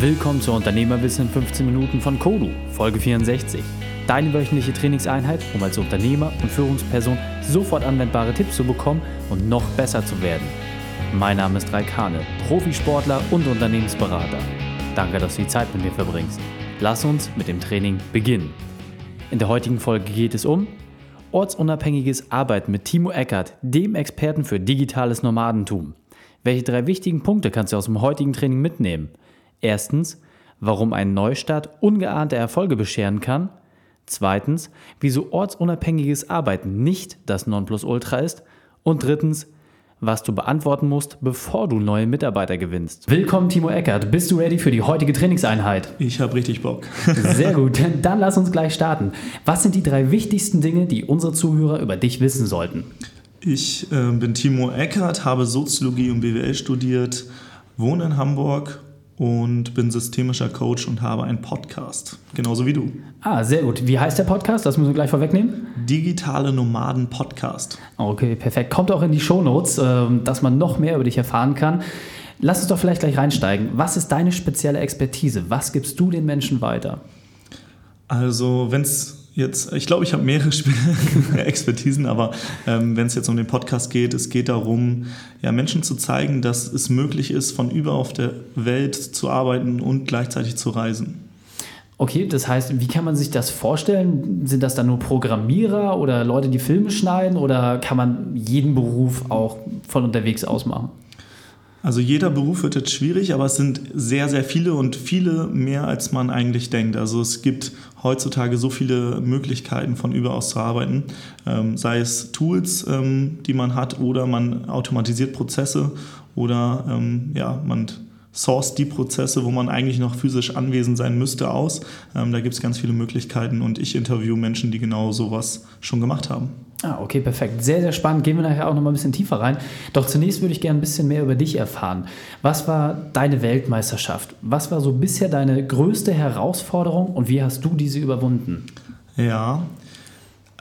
Willkommen zur Unternehmerwissen in 15 Minuten von Kodu, Folge 64. Deine wöchentliche Trainingseinheit, um als Unternehmer und Führungsperson sofort anwendbare Tipps zu bekommen und noch besser zu werden. Mein Name ist Raikane, Profisportler und Unternehmensberater. Danke, dass du die Zeit mit mir verbringst. Lass uns mit dem Training beginnen. In der heutigen Folge geht es um ortsunabhängiges Arbeiten mit Timo Eckert, dem Experten für digitales Nomadentum. Welche drei wichtigen Punkte kannst du aus dem heutigen Training mitnehmen? Erstens, warum ein Neustart ungeahnte Erfolge bescheren kann. Zweitens, wieso ortsunabhängiges Arbeiten nicht das Nonplusultra ist. Und drittens, was du beantworten musst, bevor du neue Mitarbeiter gewinnst. Willkommen, Timo Eckert. Bist du ready für die heutige Trainingseinheit? Ich habe richtig Bock. Sehr gut, dann lass uns gleich starten. Was sind die drei wichtigsten Dinge, die unsere Zuhörer über dich wissen sollten? Ich äh, bin Timo Eckert, habe Soziologie und BWL studiert, wohne in Hamburg und bin systemischer Coach und habe einen Podcast, genauso wie du. Ah, sehr gut. Wie heißt der Podcast? Das müssen wir gleich vorwegnehmen. Digitale Nomaden Podcast. Okay, perfekt. Kommt auch in die Shownotes, ähm, dass man noch mehr über dich erfahren kann. Lass uns doch vielleicht gleich reinsteigen. Was ist deine spezielle Expertise? Was gibst du den Menschen weiter? Also, wenn es jetzt, ich glaube, ich habe mehrere Expertisen, aber ähm, wenn es jetzt um den Podcast geht, es geht darum, ja, Menschen zu zeigen, dass es möglich ist, von überall auf der Welt zu arbeiten und gleichzeitig zu reisen. Okay, das heißt, wie kann man sich das vorstellen? Sind das dann nur Programmierer oder Leute, die Filme schneiden oder kann man jeden Beruf auch von unterwegs aus machen? Also jeder Beruf wird jetzt schwierig, aber es sind sehr, sehr viele und viele mehr, als man eigentlich denkt. Also es gibt heutzutage so viele Möglichkeiten, von überall aus zu arbeiten, ähm, sei es Tools, ähm, die man hat, oder man automatisiert Prozesse oder ähm, ja, man source die Prozesse, wo man eigentlich noch physisch anwesend sein müsste, aus. Ähm, da gibt es ganz viele Möglichkeiten und ich interviewe Menschen, die genau sowas schon gemacht haben. Ah, okay, perfekt. Sehr, sehr spannend. Gehen wir nachher auch noch mal ein bisschen tiefer rein. Doch zunächst würde ich gerne ein bisschen mehr über dich erfahren. Was war deine Weltmeisterschaft? Was war so bisher deine größte Herausforderung und wie hast du diese überwunden? Ja,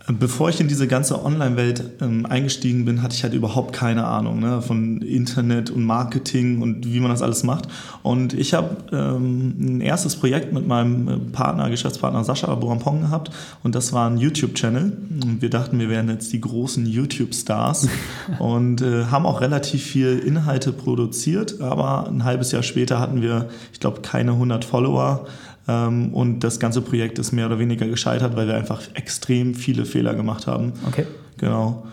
Bevor ich in diese ganze Online-Welt ähm, eingestiegen bin, hatte ich halt überhaupt keine Ahnung ne, von Internet und Marketing und wie man das alles macht. Und ich habe ähm, ein erstes Projekt mit meinem äh, Partner, Geschäftspartner Sascha Borampong gehabt und das war ein YouTube-Channel. Und wir dachten, wir wären jetzt die großen YouTube-Stars und äh, haben auch relativ viel Inhalte produziert, aber ein halbes Jahr später hatten wir, ich glaube, keine 100 Follower. Ähm, und das ganze Projekt ist mehr oder weniger gescheitert, weil wir einfach extrem viele Fehler gemacht haben. Okay. Genau.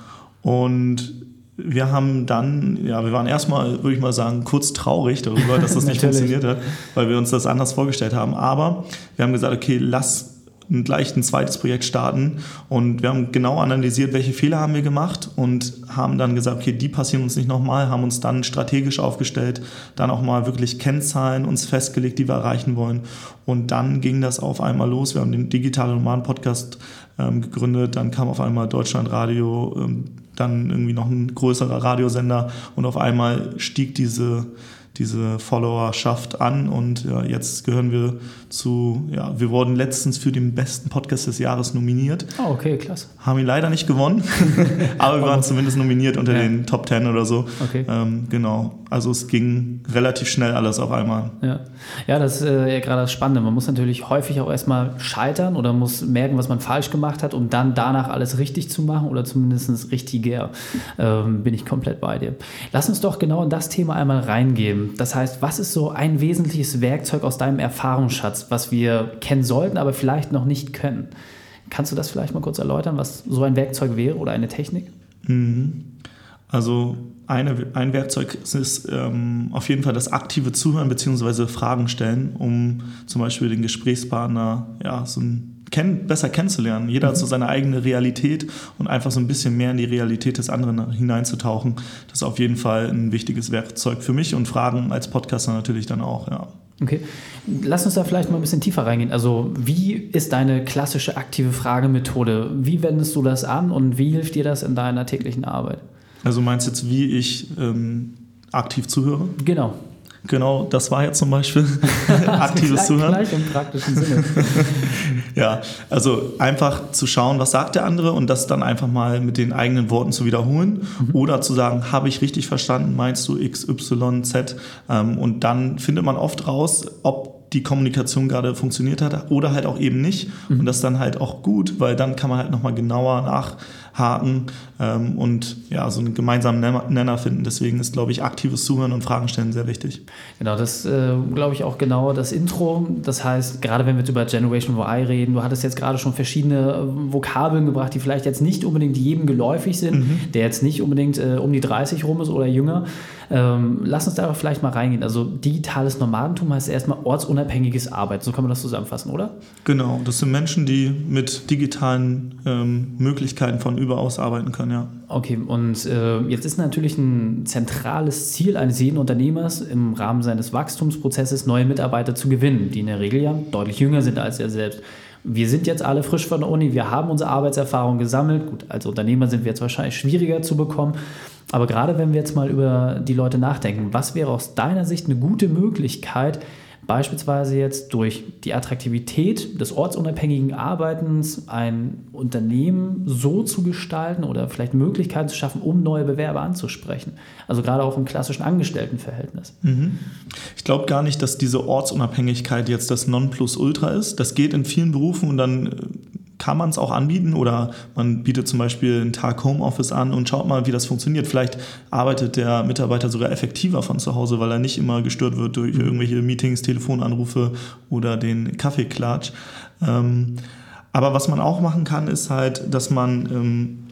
Und wir haben dann, ja, wir waren erstmal, würde ich mal sagen, kurz traurig darüber, dass das nicht funktioniert hat, weil wir uns das anders vorgestellt haben. Aber wir haben gesagt, okay, lass gleich ein zweites Projekt starten und wir haben genau analysiert, welche Fehler haben wir gemacht und haben dann gesagt, okay, die passieren uns nicht nochmal, haben uns dann strategisch aufgestellt, dann auch mal wirklich Kennzahlen uns festgelegt, die wir erreichen wollen und dann ging das auf einmal los. Wir haben den Digitale Nomaden Podcast ähm, gegründet, dann kam auf einmal Deutschlandradio, ähm, dann irgendwie noch ein größerer Radiosender und auf einmal stieg diese diese Followerschaft an und ja, jetzt gehören wir zu, ja, wir wurden letztens für den besten Podcast des Jahres nominiert. Oh, okay, klasse. Haben ihn leider nicht gewonnen, aber wir waren zumindest nominiert unter ja. den Top Ten oder so. Okay. Ähm, genau, also es ging relativ schnell alles auf einmal. Ja, ja das ist äh, ja gerade das Spannende. Man muss natürlich häufig auch erstmal scheitern oder muss merken, was man falsch gemacht hat, um dann danach alles richtig zu machen oder zumindest richtiger. Ähm, bin ich komplett bei dir. Lass uns doch genau in das Thema einmal reingehen. Das heißt, was ist so ein wesentliches Werkzeug aus deinem Erfahrungsschatz, was wir kennen sollten, aber vielleicht noch nicht können? Kannst du das vielleicht mal kurz erläutern, was so ein Werkzeug wäre oder eine Technik? Mhm. Also eine, ein Werkzeug ist ähm, auf jeden Fall das aktive Zuhören bzw. Fragen stellen, um zum Beispiel den Gesprächspartner ja, so ein kenn besser kennenzulernen. Jeder mhm. hat so seine eigene Realität und einfach so ein bisschen mehr in die Realität des anderen hineinzutauchen. Das ist auf jeden Fall ein wichtiges Werkzeug für mich und Fragen als Podcaster natürlich dann auch, ja. Okay, lass uns da vielleicht mal ein bisschen tiefer reingehen. Also, wie ist deine klassische aktive Fragemethode? Wie wendest du das an und wie hilft dir das in deiner täglichen Arbeit? Also, meinst du jetzt, wie ich ähm, aktiv zuhöre? Genau. Genau, das war jetzt zum Beispiel aktives Zuhören. Gleich im praktischen Sinne. ja, also einfach zu schauen, was sagt der andere und das dann einfach mal mit den eigenen Worten zu wiederholen mhm. oder zu sagen, habe ich richtig verstanden, meinst du X, Y, Z? Ähm, und dann findet man oft raus, ob die Kommunikation gerade funktioniert hat oder halt auch eben nicht. Mhm. Und das ist dann halt auch gut, weil dann kann man halt nochmal genauer nachhaken ähm, und ja, so einen gemeinsamen Nenner finden. Deswegen ist, glaube ich, aktives Zuhören und Fragen stellen sehr wichtig. Genau, das äh, glaube ich auch genau das Intro. Das heißt, gerade wenn wir jetzt über Generation Y reden, du hattest jetzt gerade schon verschiedene äh, Vokabeln gebracht, die vielleicht jetzt nicht unbedingt jedem geläufig sind, mhm. der jetzt nicht unbedingt äh, um die 30 rum ist oder jünger. Ähm, lass uns da aber vielleicht mal reingehen. Also digitales Nomadentum heißt erstmal ortsunabhängiges Arbeiten. So kann man das zusammenfassen, oder? Genau, das sind Menschen, die mit digitalen ähm, Möglichkeiten von überaus arbeiten können, ja. Okay, und äh, jetzt ist natürlich ein zentrales Ziel eines jeden Unternehmers im Rahmen seines Wachstumsprozesses neue Mitarbeiter zu gewinnen, die in der Regel ja deutlich jünger sind als er selbst. Wir sind jetzt alle frisch von der Uni, wir haben unsere Arbeitserfahrung gesammelt. Gut, als Unternehmer sind wir jetzt wahrscheinlich schwieriger zu bekommen. Aber gerade wenn wir jetzt mal über die Leute nachdenken, was wäre aus deiner Sicht eine gute Möglichkeit, beispielsweise jetzt durch die Attraktivität des ortsunabhängigen Arbeitens ein Unternehmen so zu gestalten oder vielleicht Möglichkeiten zu schaffen, um neue Bewerber anzusprechen. Also gerade auch im klassischen Angestelltenverhältnis. Mhm. Ich glaube gar nicht, dass diese Ortsunabhängigkeit jetzt das Nonplusultra ist. Das geht in vielen Berufen und dann äh, kann man es auch anbieten oder man bietet zum Beispiel einen Tag Homeoffice an und schaut mal, wie das funktioniert. Vielleicht arbeitet der Mitarbeiter sogar effektiver von zu Hause, weil er nicht immer gestört wird durch mhm. irgendwelche Meetings, Telefonanrufe oder den Kaffeeklatsch. Ähm, aber was man auch machen kann, ist halt, dass man ähm,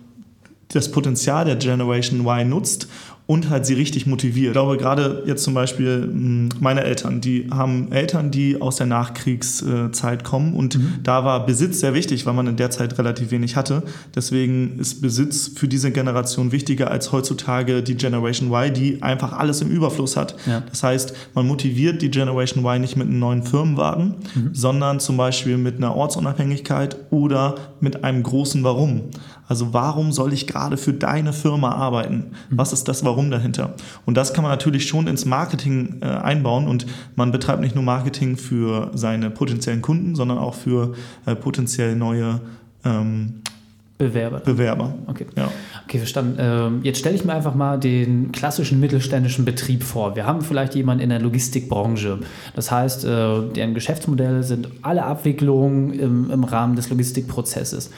das Potenzial der Generation Y nutzt und halt sie richtig motiviert. Ich glaube, gerade jetzt zum Beispiel hm, meine Eltern, die haben Eltern, die aus der Nachkriegszeit kommen und mhm. da war Besitz sehr wichtig, weil man in der Zeit relativ wenig hatte. Deswegen ist Besitz für diese Generation wichtiger als heutzutage die Generation Y, die einfach alles im Überfluss hat. Ja. Das heißt, man motiviert die Generation Y nicht mit einem neuen Firmenwagen, mhm. sondern zum Beispiel mit einer Ortsunabhängigkeit oder mit einem großen Warum. Also warum soll ich gerade für deine Firma arbeiten? Mhm. Was ist das Warum dahinter? Und das kann man natürlich schon ins Marketing äh, einbauen und man betreibt nicht nur Marketing für seine potenziellen Kunden, sondern auch für äh, potenziell neue ähm, Bewerber. Bewerber. Okay. Ja. Okay, verstanden. Ähm, jetzt stelle ich mir einfach mal den klassischen mittelständischen Betrieb vor. Wir haben vielleicht jemanden in der Logistikbranche. Das heißt, äh, deren Geschäftsmodelle sind alle Abwicklungen im, im Rahmen des Logistikprozesses.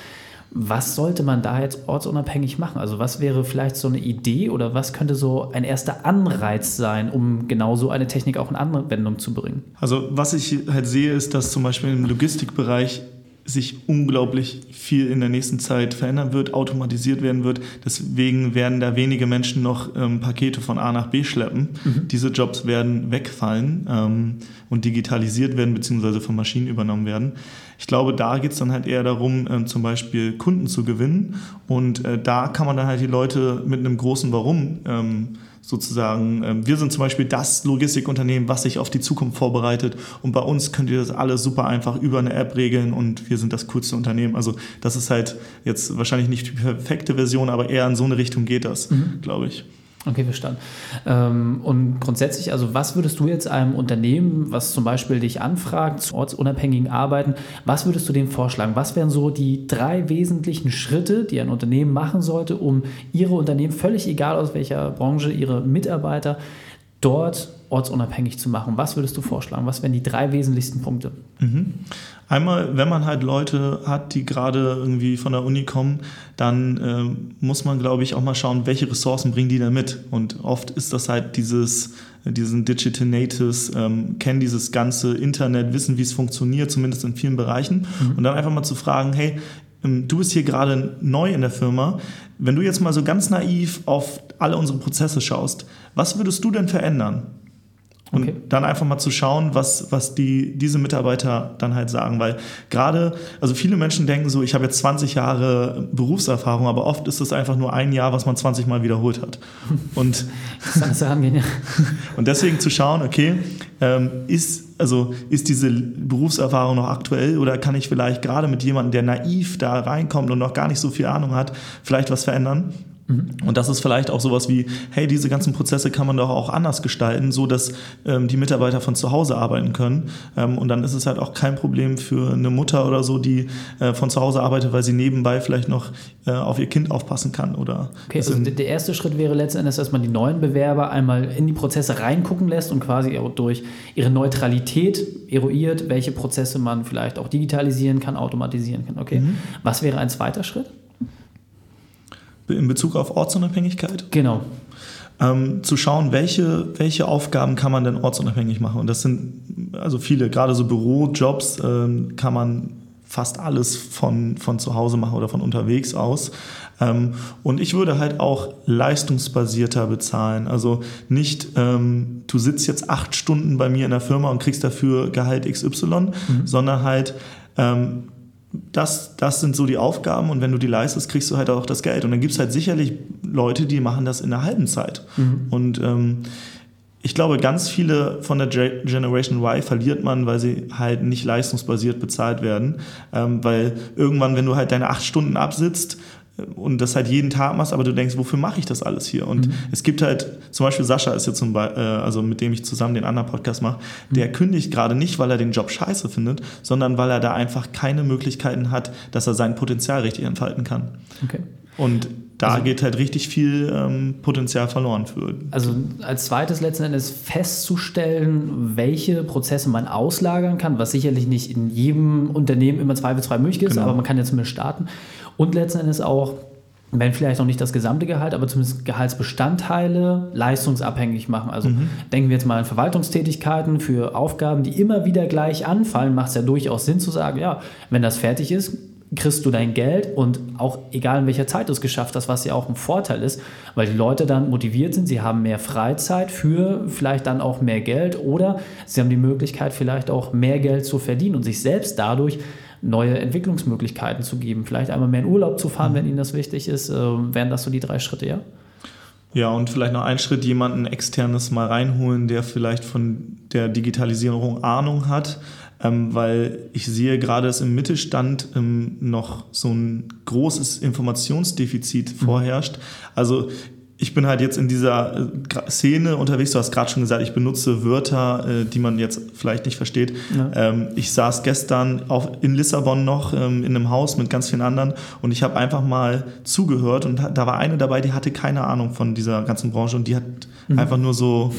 Was sollte man da jetzt ortsunabhängig machen? Also was wäre vielleicht so eine Idee oder was könnte so ein erster Anreiz sein, um genau so eine Technik auch in Anwendung zu bringen? Also was ich halt sehe, ist, dass zum Beispiel im Logistikbereich sich unglaublich viel in der nächsten Zeit verändern wird, automatisiert werden wird. Deswegen werden da wenige Menschen noch ähm, Pakete von A nach B schleppen. Mhm. Diese Jobs werden wegfallen ähm, und digitalisiert werden, beziehungsweise von Maschinen übernommen werden. Ich glaube, da geht es dann halt eher darum, äh, zum Beispiel Kunden zu gewinnen. Und äh, da kann man dann halt die Leute mit einem großen Warum ähm, sozusagen, ähm, wir sind zum Beispiel das Logistikunternehmen, was sich auf die Zukunft vorbereitet und bei uns könnt ihr das alles super einfach über eine App regeln und wir sind das coolste Unternehmen. Also das ist halt jetzt wahrscheinlich nicht die perfekte Version, aber eher in so eine Richtung geht das, mhm. glaube ich. Okay, verstanden. Ähm, und grundsätzlich, also was würdest du jetzt einem Unternehmen, was zum Beispiel dich anfragt, zu ortsunabhängigen Arbeiten, was würdest du dem vorschlagen? Was wären so die drei wesentlichen Schritte, die ein Unternehmen machen sollte, um ihre Unternehmen, völlig egal aus welcher Branche, ihre Mitarbeiter dort ortsunabhängig zu machen? Was würdest du vorschlagen? Was wären die drei wesentlichsten Punkte? Mhm. Einmal, wenn man halt Leute hat, die gerade irgendwie von der Uni kommen, dann äh, muss man, glaube ich, auch mal schauen, welche Ressourcen bringen die da mit. Und oft ist das halt dieses, diesen Digital Natives, ähm, kennen dieses ganze Internet, wissen, wie es funktioniert, zumindest in vielen Bereichen. Mhm. Und dann einfach mal zu fragen, hey, du bist hier gerade neu in der Firma. Wenn du jetzt mal so ganz naiv auf alle unsere Prozesse schaust, was würdest du denn verändern? Und okay. dann einfach mal zu schauen, was, was die, diese Mitarbeiter dann halt sagen. Weil gerade, also viele Menschen denken so, ich habe jetzt 20 Jahre Berufserfahrung, aber oft ist es einfach nur ein Jahr, was man 20 Mal wiederholt hat. Und, angehen, ja. und deswegen zu schauen, okay, ähm, ist, also ist diese Berufserfahrung noch aktuell oder kann ich vielleicht gerade mit jemandem, der naiv da reinkommt und noch gar nicht so viel Ahnung hat, vielleicht was verändern? Mhm. Und das ist vielleicht auch sowas wie, hey, diese ganzen Prozesse kann man doch auch anders gestalten, so dass ähm, die Mitarbeiter von zu Hause arbeiten können. Ähm, und dann ist es halt auch kein Problem für eine Mutter oder so, die äh, von zu Hause arbeitet, weil sie nebenbei vielleicht noch äh, auf ihr Kind aufpassen kann. Oder okay, also der erste Schritt wäre letzten Endes, dass man die neuen Bewerber einmal in die Prozesse reingucken lässt und quasi durch ihre Neutralität eruiert, welche Prozesse man vielleicht auch digitalisieren kann, automatisieren kann. Okay. Mhm. Was wäre ein zweiter Schritt? In Bezug auf Ortsunabhängigkeit? Genau. Ähm, zu schauen, welche, welche Aufgaben kann man denn ortsunabhängig machen. Und das sind also viele, gerade so Bürojobs ähm, kann man fast alles von, von zu Hause machen oder von unterwegs aus. Ähm, und ich würde halt auch leistungsbasierter bezahlen. Also nicht, ähm, du sitzt jetzt acht Stunden bei mir in der Firma und kriegst dafür Gehalt XY, mhm. sondern halt, ähm, das, das sind so die Aufgaben und wenn du die leistest, kriegst du halt auch das Geld. Und dann gibt es halt sicherlich Leute, die machen das in einer halben Zeit. Mhm. Und ähm, ich glaube, ganz viele von der Generation Y verliert man, weil sie halt nicht leistungsbasiert bezahlt werden. Ähm, weil irgendwann, wenn du halt deine acht Stunden absitzt, und das halt jeden Tag machst, aber du denkst, wofür mache ich das alles hier? Und mhm. es gibt halt, zum Beispiel Sascha ist jetzt zum Beispiel, äh, also mit dem ich zusammen den anderen Podcast mache, mhm. der kündigt gerade nicht, weil er den Job scheiße findet, sondern weil er da einfach keine Möglichkeiten hat, dass er sein Potenzial richtig entfalten kann. Okay. Und da also, geht halt richtig viel ähm, Potenzial verloren für. Also als zweites letzten Endes festzustellen, welche Prozesse man auslagern kann, was sicherlich nicht in jedem Unternehmen immer zweifelsfrei möglich ist, genau. aber man kann ja zumindest starten. Und letzten Endes auch, wenn vielleicht noch nicht das gesamte Gehalt, aber zumindest Gehaltsbestandteile leistungsabhängig machen. Also mhm. denken wir jetzt mal an Verwaltungstätigkeiten für Aufgaben, die immer wieder gleich anfallen, macht es ja durchaus Sinn zu sagen, ja, wenn das fertig ist, kriegst du dein Geld und auch egal in welcher Zeit du es geschafft hast, was ja auch ein Vorteil ist, weil die Leute dann motiviert sind, sie haben mehr Freizeit für vielleicht dann auch mehr Geld oder sie haben die Möglichkeit vielleicht auch mehr Geld zu verdienen und sich selbst dadurch neue Entwicklungsmöglichkeiten zu geben. Vielleicht einmal mehr in Urlaub zu fahren, mhm. wenn Ihnen das wichtig ist. Äh, wären das so die drei Schritte, ja? Ja, und vielleicht noch ein Schritt, jemanden externes mal reinholen, der vielleicht von der Digitalisierung Ahnung hat, ähm, weil ich sehe gerade, dass im Mittelstand ähm, noch so ein großes Informationsdefizit mhm. vorherrscht. Also ich bin halt jetzt in dieser äh, Szene unterwegs. Du hast gerade schon gesagt, ich benutze Wörter, äh, die man jetzt vielleicht nicht versteht. Ja. Ähm, ich saß gestern auf, in Lissabon noch ähm, in einem Haus mit ganz vielen anderen und ich habe einfach mal zugehört und da war eine dabei, die hatte keine Ahnung von dieser ganzen Branche und die hat mhm. einfach nur so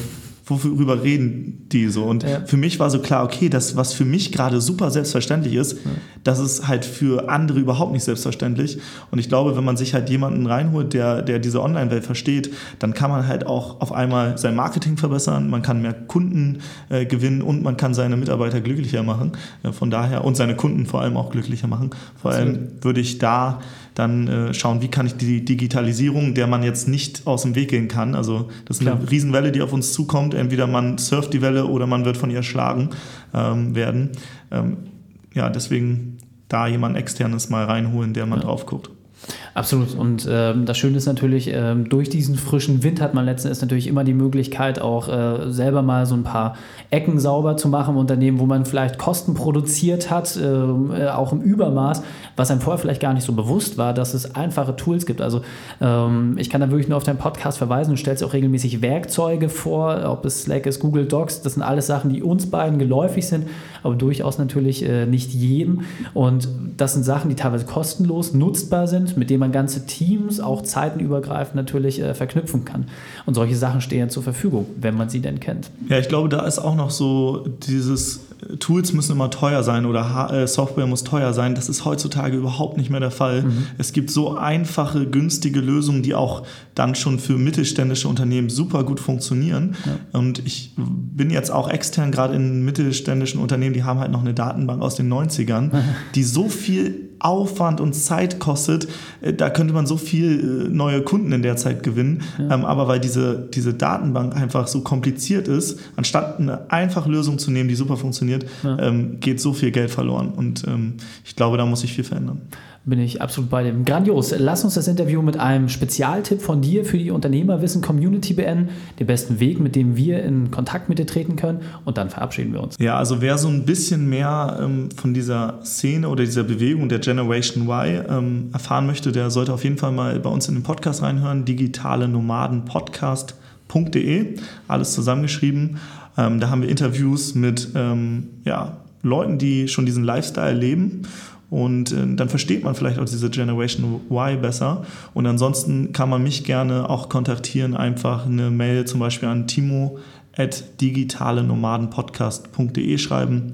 worüber reden die so? Und ja. für mich war so klar, okay, das, was für mich gerade super selbstverständlich ist, ja. das ist halt für andere überhaupt nicht selbstverständlich. Und ich glaube, wenn man sich halt jemanden reinholt, der, der diese Online-Welt versteht, dann kann man halt auch auf einmal sein Marketing verbessern, man kann mehr Kunden äh, gewinnen und man kann seine Mitarbeiter glücklicher machen. Äh, von daher, und seine Kunden vor allem auch glücklicher machen. Vor allem würde ich da dann äh, schauen, wie kann ich die Digitalisierung, der man jetzt nicht aus dem Weg gehen kann, also das ist eine Klar. Riesenwelle, die auf uns zukommt, entweder man surft die Welle oder man wird von ihr erschlagen ähm, werden. Ähm, ja, deswegen da jemand externes mal reinholen, der mal ja. drauf guckt. Absolut. Und ähm, das Schöne ist natürlich, ähm, durch diesen frischen Wind hat man letzten Endes natürlich immer die Möglichkeit, auch äh, selber mal so ein paar Ecken sauber zu machen im Unternehmen, wo man vielleicht Kosten produziert hat, ähm, äh, auch im Übermaß, was einem vorher vielleicht gar nicht so bewusst war, dass es einfache Tools gibt. Also ähm, ich kann da wirklich nur auf deinen Podcast verweisen. Du stellst auch regelmäßig Werkzeuge vor, ob es Slack ist, Google Docs. Das sind alles Sachen, die uns beiden geläufig sind, aber durchaus natürlich äh, nicht jedem. Und das sind Sachen, die teilweise kostenlos nutzbar sind, mit denen man ganze Teams auch zeitenübergreifend natürlich äh, verknüpfen kann. Und solche Sachen stehen zur Verfügung, wenn man sie denn kennt. Ja, ich glaube, da ist auch noch so dieses Tools müssen immer teuer sein oder äh, Software muss teuer sein. Das ist heutzutage überhaupt nicht mehr der Fall. Mhm. Es gibt so einfache, günstige Lösungen, die auch dann schon für mittelständische Unternehmen super gut funktionieren. Ja. Und ich bin jetzt auch extern gerade in mittelständischen Unternehmen, die haben halt noch eine Datenbank aus den 90ern, die so viel Aufwand und Zeit kostet, äh, da könnte man so viel äh, neue Kunden in der Zeit gewinnen. Ja. Ähm, aber weil diese, diese Datenbank einfach so kompliziert ist, anstatt eine einfache Lösung zu nehmen, die super funktioniert, ja. Ähm, geht so viel Geld verloren. Und ähm, ich glaube, da muss sich viel verändern bin ich absolut bei dem. Grandios. Lass uns das Interview mit einem Spezialtipp von dir für die Unternehmerwissen Community beenden. Den besten Weg, mit dem wir in Kontakt mit dir treten können. Und dann verabschieden wir uns. Ja, also wer so ein bisschen mehr ähm, von dieser Szene oder dieser Bewegung der Generation Y ähm, erfahren möchte, der sollte auf jeden Fall mal bei uns in den Podcast reinhören, digitale Nomaden Podcast.de, alles zusammengeschrieben. Ähm, da haben wir Interviews mit ähm, ja, Leuten, die schon diesen Lifestyle leben und äh, dann versteht man vielleicht auch diese Generation Y besser. Und ansonsten kann man mich gerne auch kontaktieren, einfach eine Mail zum Beispiel an timo at digitalenomadenpodcast.de schreiben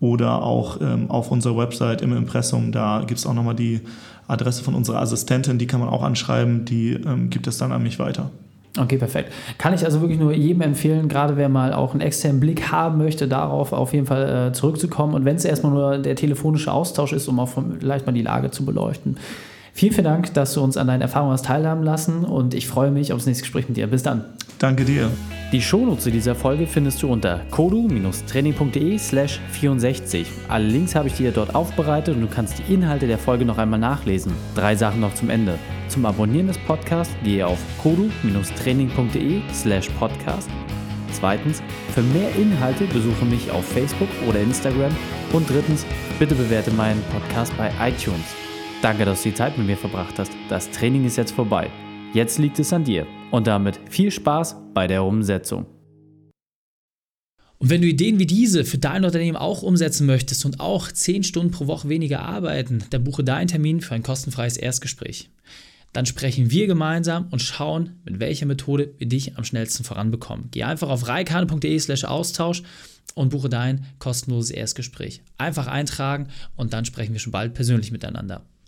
oder auch ähm, auf unserer Website im Impressum. Da gibt es auch nochmal die Adresse von unserer Assistentin, die kann man auch anschreiben, die ähm, gibt es dann an mich weiter. Okay, perfekt. Kann ich also wirklich nur jedem empfehlen, gerade wer mal auch einen externen Blick haben möchte, darauf auf jeden Fall äh, zurückzukommen. Und wenn es erstmal nur der telefonische Austausch ist, um auch vielleicht mal die Lage zu beleuchten. Vielen, vielen Dank, dass du uns an deinen Erfahrungen hast teilhaben lassen und ich freue mich aufs nächste Gespräch mit dir. Bis dann. Danke dir. Die Shownotes zu dieser Folge findest du unter kodu-training.de slash 64. Alle Links habe ich dir dort aufbereitet und du kannst die Inhalte der Folge noch einmal nachlesen. Drei Sachen noch zum Ende. Zum Abonnieren des Podcasts gehe auf kodu-training.de slash podcast. Zweitens, für mehr Inhalte besuche mich auf Facebook oder Instagram. Und drittens, bitte bewerte meinen Podcast bei iTunes. Danke, dass du die Zeit mit mir verbracht hast. Das Training ist jetzt vorbei. Jetzt liegt es an dir. Und damit viel Spaß bei der Umsetzung. Und wenn du Ideen wie diese für dein Unternehmen auch umsetzen möchtest und auch 10 Stunden pro Woche weniger arbeiten, dann buche deinen Termin für ein kostenfreies Erstgespräch. Dann sprechen wir gemeinsam und schauen, mit welcher Methode wir dich am schnellsten voranbekommen. Geh einfach auf reikane.de/slash Austausch und buche dein kostenloses Erstgespräch. Einfach eintragen und dann sprechen wir schon bald persönlich miteinander.